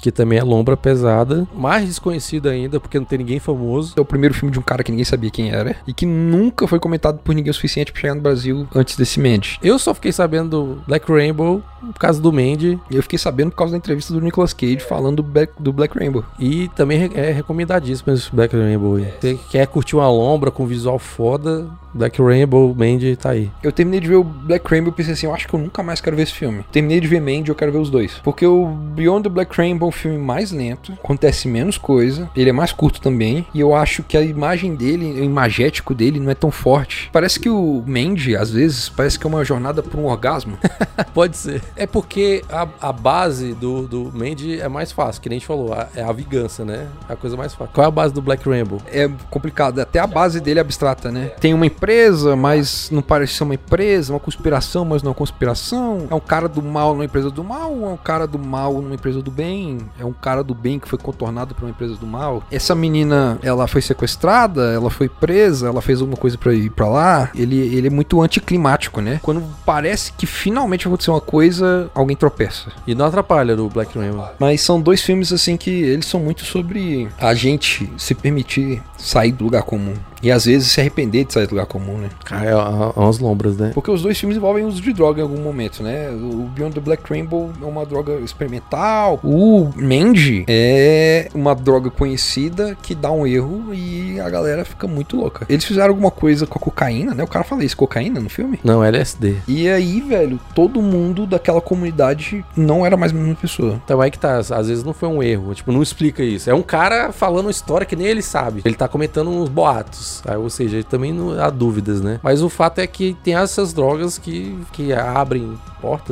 Que também é lombra pesada. Mais desconhecido ainda, porque não tem ninguém famoso. É o primeiro filme de um cara que ninguém sabia quem era e que nunca foi comentado por ninguém o suficiente pra chegar no Brasil antes desse Mandy. Eu só fiquei sabendo do Black Rainbow por causa do Mandy. E eu fiquei sabendo por causa da entrevista do Nicolas Cage falando do Black, do Black Rainbow. E também é recomendadíssimo esse Black Rainbow aí. Você quer curtir uma lombra com visual foda, Black Rainbow, Mandy tá aí. Eu terminei de ver o Black Rainbow e pensei assim, eu acho que eu nunca mais quero ver esse filme. Terminei de ver Mandy eu quero ver os dois. Porque o Beyond the Black Rainbow é um filme mais lento, acontece menos coisa, ele é mais curto também, e eu acho que a imagem dele, o imagético dele não é tão forte. Parece que o Mandy, às vezes, parece que é uma jornada por um orgasmo. *laughs* Pode ser. É porque a, a base do, do Mandy é mais fácil, que nem a gente falou, a- é a vingança, né? É a coisa mais fácil. Qual é a base do Black Rainbow? é complicado, até a base dele é abstrata, né? Tem uma empresa, mas não parece ser uma empresa, uma conspiração, mas não é uma conspiração. É um cara do mal numa empresa do mal, ou é um cara do mal numa empresa do bem? É um cara do bem que foi contornado por uma empresa do mal. Essa menina, ela foi sequestrada, ela foi presa, ela fez alguma coisa pra ir pra lá. Ele, ele é muito anticlimático, né? Quando parece que finalmente vai acontecer uma coisa, coisa, alguém tropeça. E não atrapalha do Black Rainbow. Mas são dois filmes assim que eles são muito sobre a gente se permitir sair do lugar comum. E às vezes se arrepender de sair do lugar comum, né? Cara, é, é umas lombras, né? Porque os dois filmes envolvem uso de droga em algum momento, né? O Beyond the Black Rainbow é uma droga experimental. O Mandy é uma droga conhecida que dá um erro e a galera fica muito louca. Eles fizeram alguma coisa com a cocaína, né? O cara fala isso, cocaína no filme? Não, LSD. E aí, velho, todo mundo daquela comunidade não era mais a mesma pessoa. Então aí que tá, às vezes não foi um erro, tipo, não explica isso. É um cara falando uma história que nem ele sabe. Ele tá comentando uns boatos. Ou seja, também não há dúvidas, né? Mas o fato é que tem essas drogas que, que abrem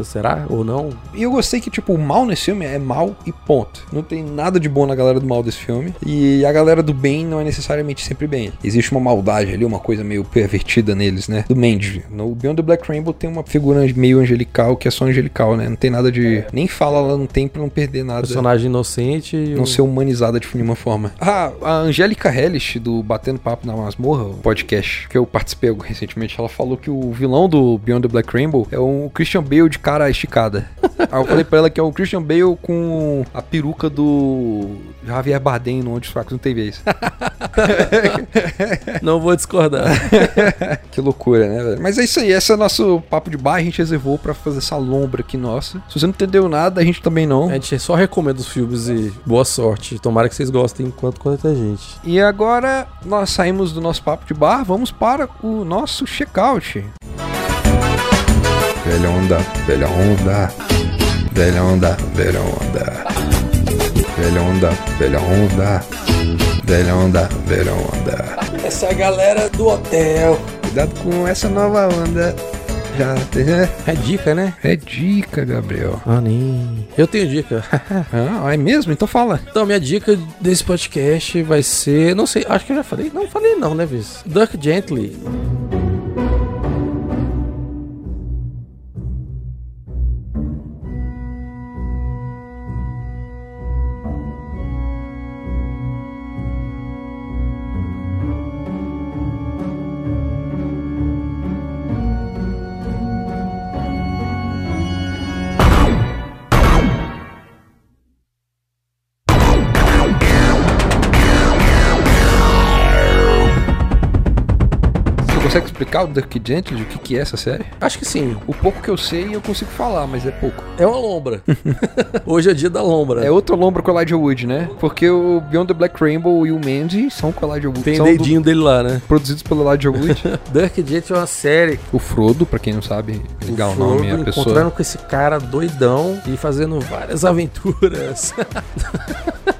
será? Ou não? E eu gostei que, tipo, o mal nesse filme é mal e ponto. Não tem nada de bom na galera do mal desse filme. E a galera do bem não é necessariamente sempre bem. Existe uma maldade ali, uma coisa meio pervertida neles, né? Do Mandy. No Beyond the Black Rainbow tem uma figura meio angelical que é só angelical, né? Não tem nada de. Nem fala lá no tempo pra não perder nada. Personagem inocente. Não o- ser humanizada de nenhuma forma. Ah, a Angélica Hellish, do Batendo Papo na Masmorra, o podcast que eu participei recentemente, ela falou que o vilão do Beyond the Black Rainbow é o Christian Bale de cara esticada. *laughs* Aí eu falei pra ela que é o Christian Bale com a peruca do Javier Bardem no Onde os Fracos Não Tem Vez. *laughs* Não vou discordar. *laughs* que loucura, né, velho? Mas é isso aí, esse é o nosso papo de bar, a gente reservou pra fazer essa lombra aqui nossa. Se você não entendeu nada, a gente também não. A gente só recomenda os filmes e boa sorte. Tomara que vocês gostem enquanto quanta gente. E agora nós saímos do nosso papo de bar, vamos para o nosso check-out. Velha onda, velha onda, velha onda, velha onda, velha onda, velha onda, velha onda, velha onda. Essa é galera do hotel. Cuidado com essa nova onda. Já tem. É dica, né? É dica, Gabriel. Ah, nem. Eu tenho dica. *laughs* Ah, é mesmo? Então fala. Então, minha dica desse podcast vai ser. Não sei, acho que eu já falei. Não falei, não, né, Viz? Duck Gently. Explicar o Dirk Gently, o que, que é essa série? Acho que sim. O pouco que eu sei eu consigo falar, mas é pouco. É uma lombra. *laughs* Hoje é dia da lombra. É outra lombra com o Elijah Wood, né? Porque o Beyond the Black Rainbow e o Mandy são com o Elijah Wood. Tem dedinho dele lá, né? do- produzidos pelo Elijah Wood. *laughs* Duck Gently é uma série. o Frodo, pra quem não sabe ligar o, Frodo nome, é a pessoa. encontrando com esse cara doidão e fazendo várias *laughs* aventuras.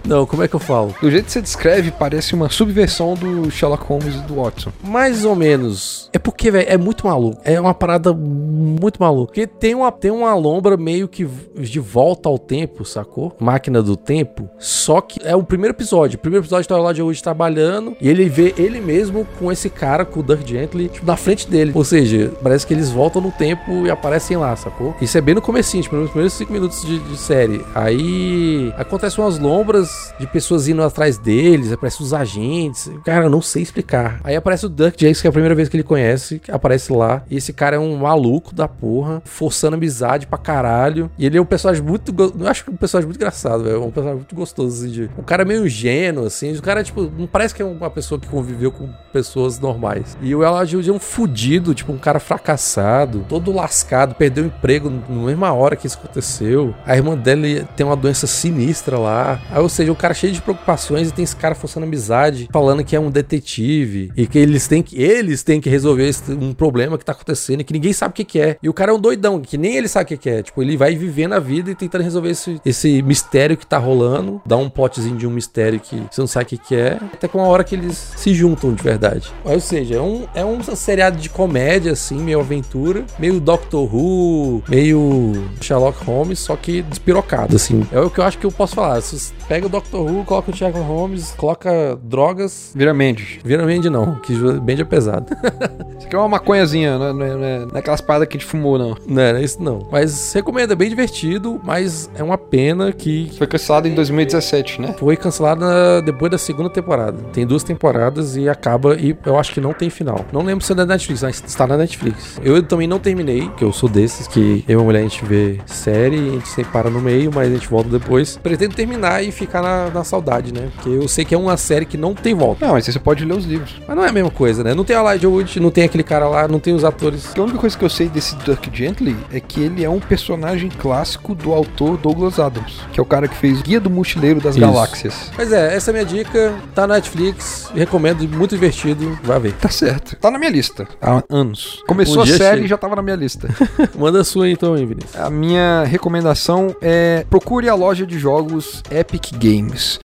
Não, como é que eu falo? Do jeito que você descreve, parece uma subversão do Sherlock Holmes e do Watson. Mais ou menos. É porque, velho, é muito maluco. É uma parada muito maluca. Porque tem uma, tem uma lombra meio que de volta ao tempo, sacou? Máquina do tempo. Só que é o primeiro episódio. O primeiro episódio tá lá de hoje trabalhando e ele vê ele mesmo com esse cara, com o Dirk Gently, tipo, na frente dele. Ou seja, parece que eles voltam no tempo e aparecem lá, sacou? Isso é bem no comecinho, tipo, nos primeiros cinco minutos de, de série. Aí acontecem umas lombras de pessoas indo atrás deles, aparecem os agentes. Cara, eu não sei explicar. Aí aparece o Duck Jakes, que é a primeira vez que ele conhece, aparece lá. E esse cara é um maluco da porra, forçando amizade pra caralho. E ele é um personagem muito. Eu acho que é um personagem muito engraçado, velho. Um personagem muito gostoso, assim. De... Um cara meio ingênuo, assim. O cara, tipo, não parece que é uma pessoa que conviveu com pessoas normais. E o Elijah é um fudido, tipo, um cara fracassado, todo lascado, perdeu o emprego na mesma hora que isso aconteceu. A irmã dele tem uma doença sinistra lá. Aí, ou seja, o cara cheio de preocupações e tem esse cara forçando amizade, falando que é um detetive e que eles têm que eles têm que resolver esse- um problema que tá acontecendo e que ninguém sabe o que, que é. E o cara é um doidão, que nem ele sabe o que, que é. Tipo, ele vai vivendo a vida e tentando resolver esse, esse mistério que tá rolando, dá um plotzinho de um mistério que você não sabe o que, que é, até com uma hora que eles se juntam de verdade. Ou seja, é um, é um seriado de comédia, assim, meio aventura, meio Doctor Who, meio Sherlock Holmes, só que despirocado, assim. É o que eu acho que eu posso falar. Se pega o Doctor Who, coloca o Sherlock Holmes, coloca drogas. Vira Mendes. Vira Mandy não, que Mandy é pesado. *laughs* Isso aqui é uma maconhazinha, não é, não é, não é- não é aquelas paradas que a gente fumou, não. não era isso não. Mas recomendo, é bem divertido, mas é uma pena que Foi cancelado em 2017, né? foi cancelada depois da segunda temporada. Tem duas temporadas e acaba e eu acho que não tem final. Não lembro se é da Netflix, mas está na Netflix. Eu também não terminei, que eu sou desses que eu e a mulher a gente vê série, a gente sempre para no meio, mas a gente volta depois. Pretendo terminar e ficar na, na saudade, né? Porque eu sei que é uma série que não tem volta. Não, mas aí você pode ler os livros. Mas não é a mesma coisa, né? Não tem a Elijah Wood, não tem aquele cara lá, não tem os atores. A única coisa que eu sei desse Dirk Gently é que ele é um personagem clássico do autor Douglas Adams, que é o cara que fez Guia do Mochileiro das Isso. Galáxias. Mas é, essa é a minha dica. Tá na Netflix, recomendo, muito divertido. Vai ver. Tá certo. Tá na minha lista há anos. Começou Um a série e já tava na minha lista. *laughs* Manda a sua então, hein, Vinícius. a minha recomendação é procure a loja de jogos Epic Games. Por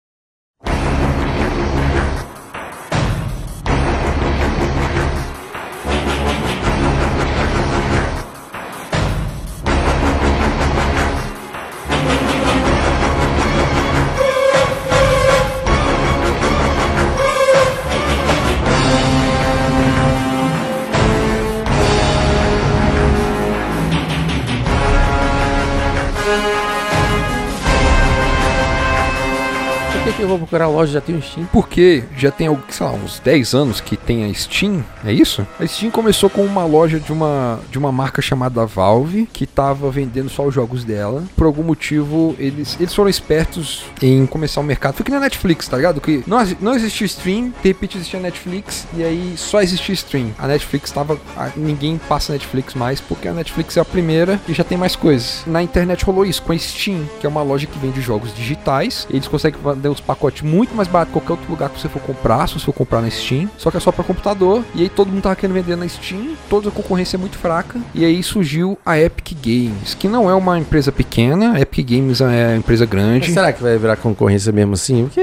que, eu vou procurar a loja já tem um Steam? Porque já tem, sei lá, uns 10 anos que tem a Steam, é isso? A Steam começou com uma loja de uma, de uma marca chamada Valve, que tava vendendo só os jogos dela. Por algum motivo, eles, eles foram espertos em começar o mercado. Foi que na Netflix, tá ligado? Que não, não existia stream, de repente existia Netflix, e aí só existia stream. A Netflix tava. a- ninguém passa Netflix mais, porque a Netflix é a primeira e já tem mais coisas. Na internet rolou isso com a Steam, que é uma loja que vende jogos digitais. Eles conseguem vender os pacotes muito mais barato que qualquer outro lugar que você for comprar, se você for comprar na Steam. Só que é só para computador. E aí todo mundo tava querendo vender na Steam, toda a concorrência é muito fraca. E aí surgiu a Epic Games, que não é uma empresa pequena, a Epic Games é uma empresa Mas grande. será que vai virar concorrência mesmo assim? Porque,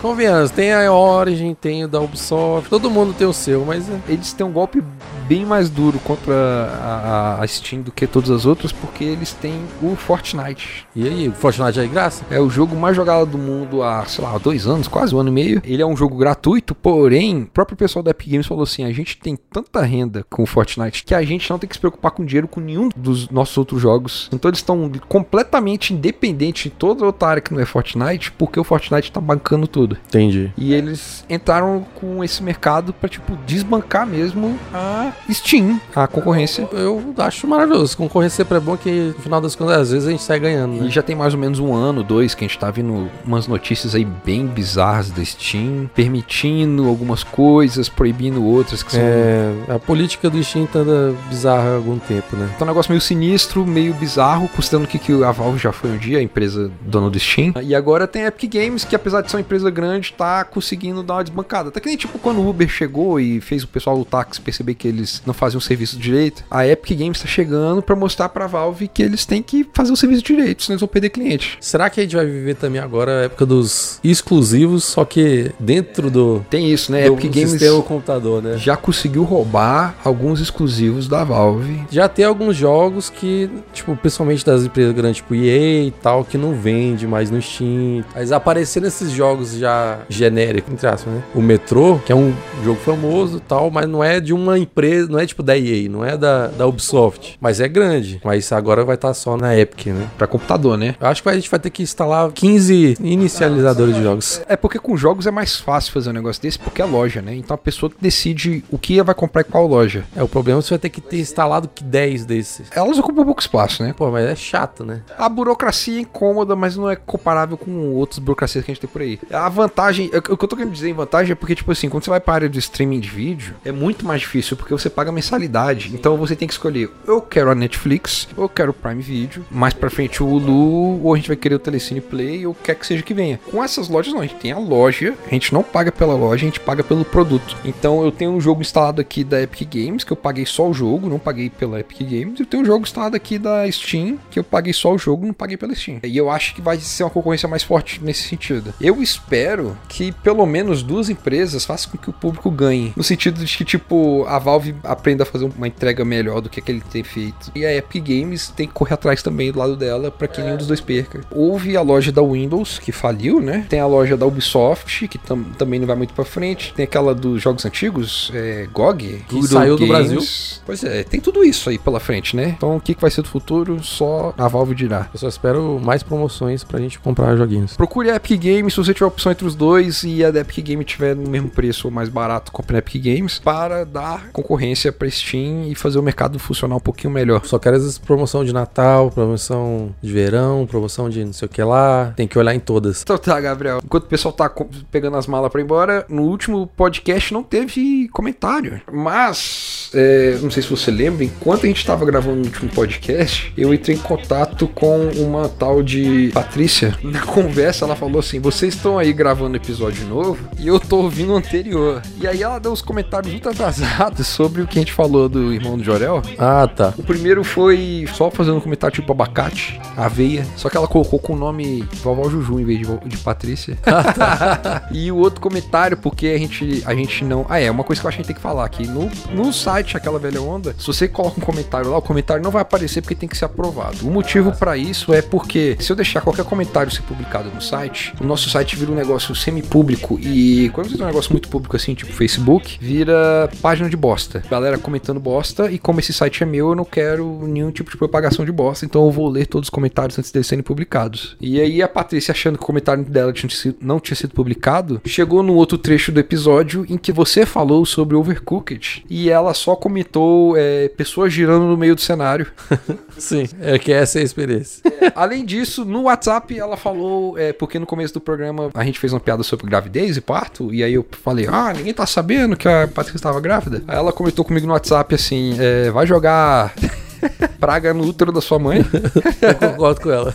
convenhamos, tem a Origin, tem o da Ubisoft, todo mundo tem o seu, mas é. Eles têm um golpe bem mais duro contra a, a- Steam do que todas as outras, porque eles têm o Fortnite. E aí, o Fortnite é de graça? É o jogo mais jogado do mundo há, sei lá, dois anos, quase um ano e meio. Ele é um jogo gratuito, porém, o próprio pessoal da Epic Games falou assim: a gente tem tanta renda com o Fortnite que a gente não tem que se preocupar com dinheiro com nenhum dos nossos outros jogos. Então eles estão completamente independentes em toda outra área que não é Fortnite, porque o Fortnite tá bancando tudo. Entendi. E eles entraram com esse mercado pra, tipo, desbancar mesmo a Steam, a concorrência. Eu acho maravilhoso. Concorrência sempre é bom que, no final das contas, às vezes a gente sai ganhando, E né? já tem mais ou menos um ano, dois, que a gente tá vendo umas notícias aí bem bizarras da Steam, permitindo algumas coisas, proibindo outras que são. É, a política do Steam tá bizarra há algum tempo, né? Tá um negócio meio sinistro, meio bizarro, considerando que, que a Valve já foi um dia, a empresa dona do Steam. E agora tem a Epic Games, que apesar de ser uma empresa grande, tá conseguindo dar uma desbancada. Até que nem tipo quando o Uber chegou e fez o pessoal do táxi perceber que eles não faziam o serviço direito. A Epic Games tá chegando pra mostrar pra Valve que eles têm que fazer o serviço direito, senão eles vão perder cliente. Será que a gente vai viver também agora a época dos exclusivos, só que dentro do, Tem isso, né? do Epic Games sistema computador, né? já conseguiu roubar alguns exclusivos da Valve. Já tem alguns jogos que, tipo, principalmente das empresas grandes, tipo EA e tal, que não vende mais no Steam. Mas aparecendo esses jogos já genéricos, entre aspas, né? O Metro, que é um jogo famoso e tal, mas não é de uma empresa, não é tipo da EA, não é da, da Ubisoft. Mas é grande. Mas agora vai estar só na Epic, né? Pra computador, né? Eu acho que a gente vai ter que instalar 15 inicializadores de jogos. É porque com jogos é mais fácil fazer um negócio desse, porque é loja, né? Então a pessoa que decide o que vai comprar em qual loja. É, o problema é que você vai ter que ter instalado que 10 desses. Elas ocupam pouco espaço, né? Pô, mas é chato, né? A burocracia é incômoda, mas não é comparável com outras burocracias que a gente tem por aí. A vantagem, o que eu tô querendo dizer em vantagem é porque, tipo assim, quando você vai para a área do streaming de vídeo, é muito mais difícil, porque você paga mensalidade. Então você tem que escolher, eu quero a Netflix, eu quero o Prime Video, mais pra frente o Hulu, ou a gente vai querer o Telecine Play, ou quer que seja que venha. Com essas lojas não, a gente tem a loja, a gente não paga pela loja, a gente paga pelo produto. Então eu tenho um jogo instalado aqui da Epic Games, que eu paguei só o jogo, não paguei pela Epic Games. Eu tenho um jogo instalado aqui da Steam, que eu paguei só o jogo, não paguei pela Steam. E eu acho que vai ser uma concorrência mais forte nesse sentido. Eu espero que pelo menos duas empresas façam com que o público ganhe. No sentido de que, tipo, a Valve aprenda a fazer uma entrega melhor do que, que ele tem feito. E a Epic Games tem que correr atrás também do lado dela para que nenhum dos dois perca. Houve a loja da Windows, que faliu, né? Tem a loja da Ubisoft, que tam também não vai muito para frente. Tem aquela dos jogos antigos, é, GOG, que saiu do Brasil. Pois é, tem tudo isso aí pela frente, né? Então o que, que vai ser do futuro, só a Valve dirá. Eu só espero mais promoções pra gente comprar joguinhos. Procure a Epic Games se você tiver opção entre os dois e a da Epic Games tiver no mesmo preço ou mais barato, compre na Epic Games para dar concorrência pra Steam e fazer o mercado funcionar um pouquinho melhor. Só quero essas promoção de Natal, promoção de verão, promoção de não sei o que lá. Tem que olhar em todas. Então tá, Gabriel. Enquanto o pessoal tá pegando as malas pra ir embora, no último podcast não teve comentário. Mas, é, não sei se você lembra, enquanto a gente tava gravando o último podcast, eu entrei em contato com uma tal de Patrícia. *laughs* Na conversa, ela falou assim: vocês estão aí gravando episódio novo e eu tô ouvindo o anterior. E aí ela deu uns comentários muito atrasados sobre o que a gente falou do irmão do Jorel. Ah, tá. O primeiro foi só fazendo um comentário tipo abacate, aveia, só que ela colocou com o nome Vovó Juju em vez de, de Patrícia. *laughs* *laughs* e o outro comentário, porque a gente, a gente não. Ah, é, uma coisa que eu acho que a gente tem que falar aqui. No, no site Aquela Velha Onda, se você coloca um comentário lá, o comentário não vai aparecer porque tem que ser aprovado. O motivo para isso é porque se eu deixar qualquer comentário ser publicado no site, o nosso site vira um negócio semi-público e quando você tem um negócio muito público assim, tipo Facebook, vira página de bosta. Galera comentando bosta e como esse site é meu, eu não quero nenhum tipo de propagação de bosta, então eu vou ler todos os comentários antes deles serem publicados. E aí a Patrícia, achando que o comentário dela não tinha sido publicado, chegou no outro trecho do episódio em que você falou sobre Overcooked e ela só comentou é, pessoas girando no meio do cenário. *laughs* Sim, é que essa é a experiência. É, além disso, no WhatsApp ela falou, é, porque no começo do programa a gente fez uma piada sobre gravidez e parto, e aí eu falei, ah, ninguém tá sabendo que a Patrícia estava grávida. Aí ela comentou comigo no WhatsApp assim, é, vai jogar *laughs* praga no útero da sua mãe. *laughs* Eu concordo com ela.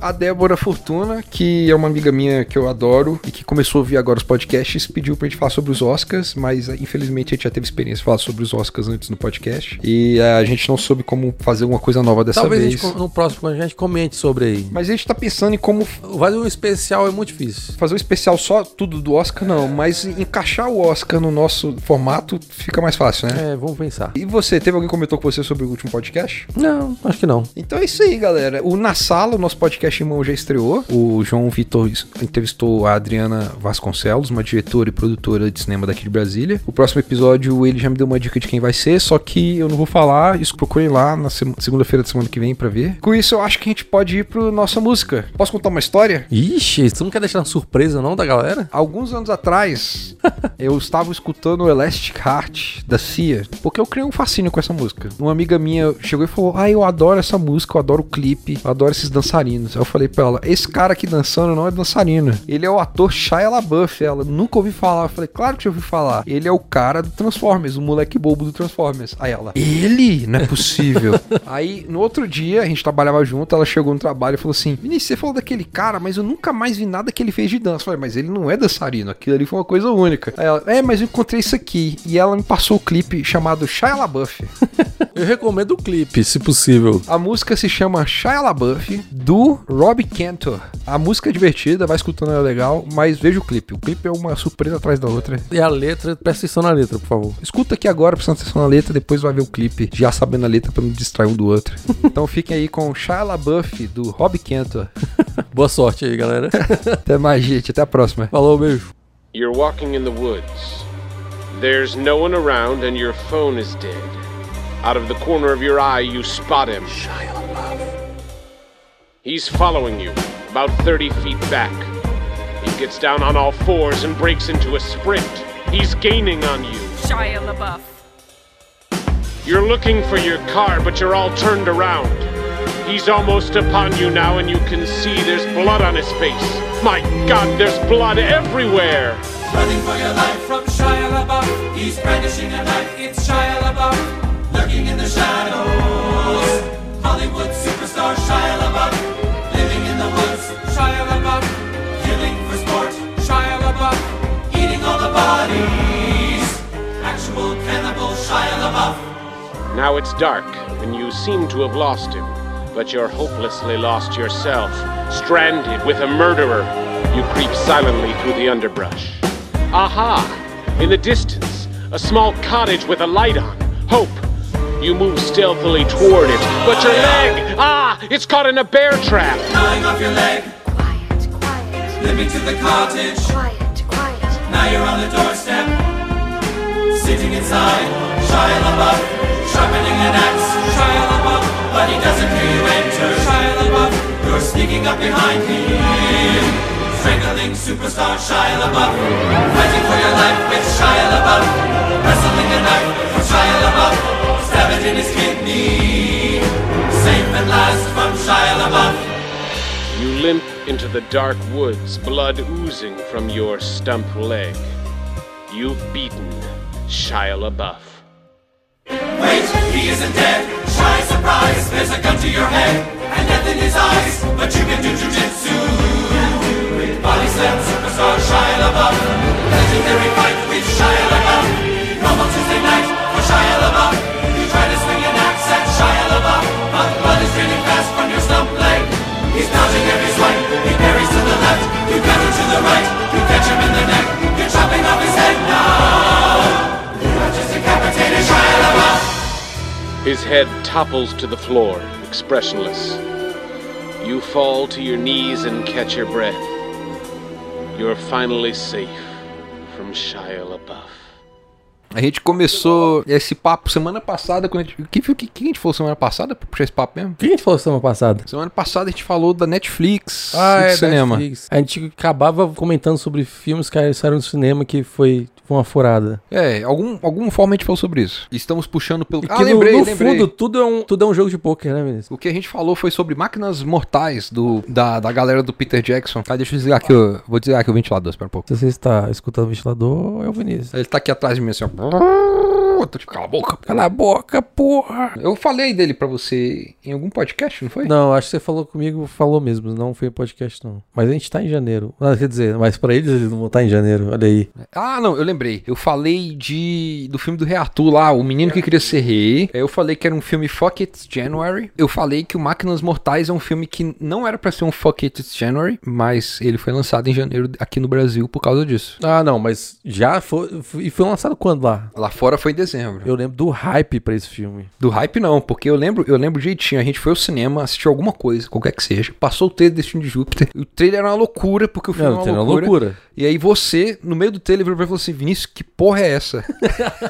A Débora Fortuna, que é uma amiga minha que eu adoro e que começou a ouvir agora os podcasts, pediu pra gente falar sobre os Oscars, mas infelizmente a gente já teve experiência de falar sobre os Oscars antes no podcast e a gente não soube como fazer uma coisa nova dessa Talvez vez. gente, no próximo a gente comente sobre aí. Mas a gente tá pensando em como Fazer um especial é muito difícil. fazer um especial só tudo do Oscar, não, mas encaixar o Oscar no nosso formato fica mais fácil, né? É, vamos pensar. E você, teve alguém que comentou com você sobre o último podcast? Não, acho que não. Então é isso aí, galera. O Na Sala, o nosso podcast irmão já estreou. O João Vitor entrevistou a Adriana Vasconcelos, uma diretora e produtora de cinema daqui de Brasília. O próximo episódio, ele já me deu uma dica de quem vai ser, só que eu não vou falar. Isso procurem lá na segunda-feira da semana que vem pra ver. Com isso, eu acho que a gente pode ir pro nossa música. Posso contar uma história? Ixi, você não quer deixar uma surpresa não da galera? Alguns anos atrás, *laughs* eu estava escutando o Elastic Heart da Cia, porque eu criei um fascínio com essa música. Uma amiga minha chegou e falou: Ah, eu adoro essa música, eu adoro o clipe, eu adoro esses dançarinos. Aí eu falei pra ela: Esse cara aqui dançando não é dançarino, ele é o ator Shia LaBeouf. Ela nunca ouvi falar. Eu falei: Claro que já ouvi falar. Ele é o cara do Transformers, o moleque bobo do Transformers. Aí ela: Ele? Não é possível. *laughs* Aí no outro dia, a gente trabalhava junto, ela chegou no trabalho e falou assim: Vinícius, você falou daquele cara, mas eu nunca mais vi nada que ele fez de dança. Eu falei, mas ele não é dançarino, aquilo ali foi uma coisa única. Aí ela, é, mas eu encontrei isso aqui. E ela me passou o clipe chamado Shia LaBeouf. *laughs* Eu recomendo clipe, se possível. A música se chama Shia LaBeouf, do Rob Cantor. A música é divertida, vai escutando, é legal, mas veja o clipe. O clipe é uma surpresa atrás da outra. E a letra, presta atenção na letra, por favor. Escuta aqui agora, prestando atenção na letra, depois vai ver o clipe, já sabendo a letra pra não distrair um do outro. *laughs* então fiquem aí com Shia LaBeouf, do Rob Cantor. *laughs* Boa sorte aí, galera. *laughs* Até mais, gente. Até a próxima. Falou, beijo. You're walking in the woods. There's no one around and your phone is dead. Out of the corner of your eye, you spot him. Shia LaBeouf. He's following you, about 30 feet back. He gets down on all fours and breaks into a sprint. He's gaining on you. Shia LaBeouf. You're looking for your car, but you're all turned around. He's almost upon you now, and you can see there's blood on his face. My God, there's blood everywhere! Running for your life from Shia LaBeouf. Now it's dark, and you seem to have lost him, but you're hopelessly lost yourself. Stranded with a murderer, you creep silently through the underbrush. Aha! In the distance, A small cottage with a light on. Hope. You move stealthily toward it, but your leg! Ah! It's caught in a bear trap! Gnawing off your leg, Quiet, quiet, limping to the cottage. quiet, quiet. Now you're on the doorstep, sitting inside. Shia LaBeouf, sharpening an axe. Shia LaBeouf, but he doesn't hear you enter. Shia LaBeouf, you're sneaking up behind him. Strangling superstar Shia LaBeouf, fighting for your life with Shia LaBeouf. Wrestling a knife from Shia LaBeouf, stab it in his kidney. Safe at last from Shia LaBeouf. You limp into the dark woods, blood oozing from your stump leg. You've beaten Shia LaBeouf. Wait, he isn't dead. Shy surprise, there's a gun to your head and death in his eyes. But you can do jujitsu. Body slam superstar Shia LaBeouf, His head topples to the floor, expressionless. You fall to your knees and catch your breath. You're finally safe from Shia LaBeouf. A gente começou esse papo semana passada. Quando a gente, que, que, que a gente falou semana passada pra puxar esse papo mesmo? O que a gente falou semana passada? Semana passada a gente falou da Netflix Ah, e do é, cinema. Netflix. A gente acabava comentando sobre filmes que saíram no cinema que foi uma furada. É, algum, alguma forma a gente falou sobre isso. Estamos puxando pelo. E Ah, que no- lembrei, no, lembrei. fundo, tudo é, um, tudo é um jogo de pôquer, né, Vinícius? O que a gente falou foi sobre máquinas mortais do, da, da galera do Peter Jackson. Ah, deixa eu desligar aqui, o- vou desligar aqui o ventilador, espera um pouco. Se você está escutando o ventilador, é o Vinícius. Ele tá aqui atrás de mim assim, ó. Eu tô tipo, cala a boca. Cala a boca, porra! Eu falei dele pra você em algum podcast, não foi? Não, acho que você falou comigo, falou mesmo, não foi em podcast não. Mas a gente tá em janeiro. Ah, quer dizer, mas pra eles eles não vão estar em janeiro, olha aí. Ah, não, eu lembrei. Eu falei de do filme do Rei Arthur lá, O Menino que Queria Ser Rei. Eu falei que era um filme Fuck It's January. Eu falei que o Máquinas Mortais é um filme que não era pra ser um Fuck It's January, mas ele foi lançado em janeiro aqui no Brasil por causa disso. Ah, não, mas já foi. E foi lançado quando lá? Lá fora foi em dezembro. Eu lembro do hype pra esse filme. Do hype não, porque eu lembro, eu lembro direitinho, a gente foi ao cinema, assistiu alguma coisa, qualquer que seja, passou o trailer Destino de Júpiter. O trailer era uma loucura, porque o filme Não, era uma uma loucura. E aí você, no meio do trailer, virou pra mim falou assim, Vinícius, que porra é essa?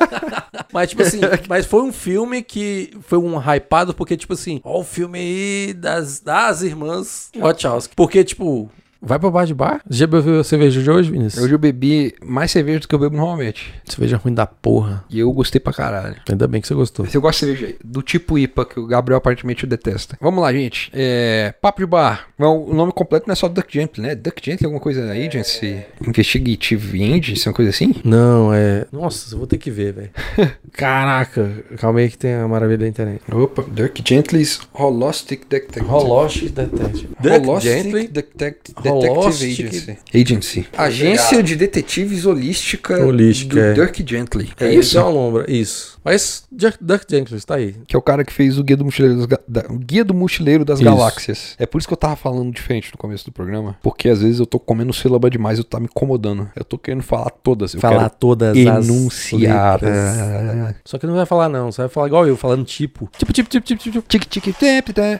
*laughs* Mas, tipo assim, *laughs* mas foi um filme que foi um hypado, porque, tipo assim, ó o filme aí das, das irmãs Wachowski. Porque, tipo, vai pra bar de bar? Já bebeu cerveja de hoje, Vinícius? Hoje eu bebi mais cerveja do que eu bebo normalmente. Cerveja ruim da porra. E eu gostei pra caralho. Ainda bem que você gostou. Eu gosto de cerveja do tipo IPA, que o Gabriel aparentemente detesta. Vamos lá, gente. É, Papo de Bar. Bom, o nome completo não é só Duck Gently, né? Duck Gently é alguma coisa Agency? Investigative Agency, uma coisa assim? Não, é. Nossa, eu vou ter que ver, velho. *laughs* Caraca, calma aí que tem a maravilha da internet. Opa, Dirk Gently's Holostic Detective. Holostic Detective. Holostic Detect- Detective Agency. Agency. Agência de Detetives Holística, Holística, do é. Dirk Gently. É isso? É uma lombra, isso. Mas Jack- Duck Jenkins tá aí. Que é o cara que fez o Guia do Mochileiro das, Ga- da- Guia do Mochileiro das Isso. Galáxias. É por isso que eu tava falando diferente no começo do programa. Porque às vezes eu tô comendo sílaba demais e eu tá me incomodando. Eu tô querendo falar todas. Eu falar quero todas enunciar. as letras. Só que não vai falar não, você vai falar igual eu, falando tipo. Tipo, tipo, tipo, tipo, tipo. tipo. Tic tic tep, tep.